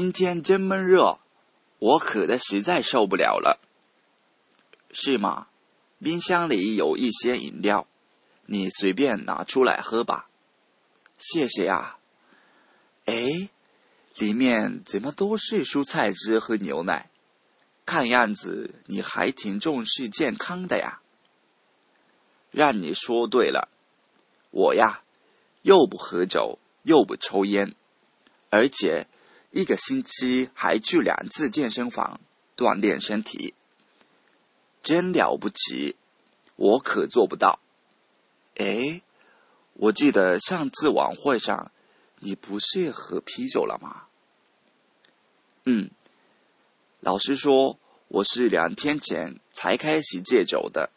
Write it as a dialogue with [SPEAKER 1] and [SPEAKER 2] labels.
[SPEAKER 1] 今天真闷热，我渴的实在受不了了。是吗？冰箱里有一些饮料，你随便拿出来喝吧。谢谢啊。哎，里面怎么都是蔬菜汁和牛奶？看样子你还挺重视健康的呀。让你说对了，我呀，又不喝酒，又不抽烟，而且一个星期还去两次健身房锻炼身体，真了不起。我可做不到。哎，我记得上次晚会上，你不是喝啤酒了吗？嗯，老师说我是两天前才开始戒酒的。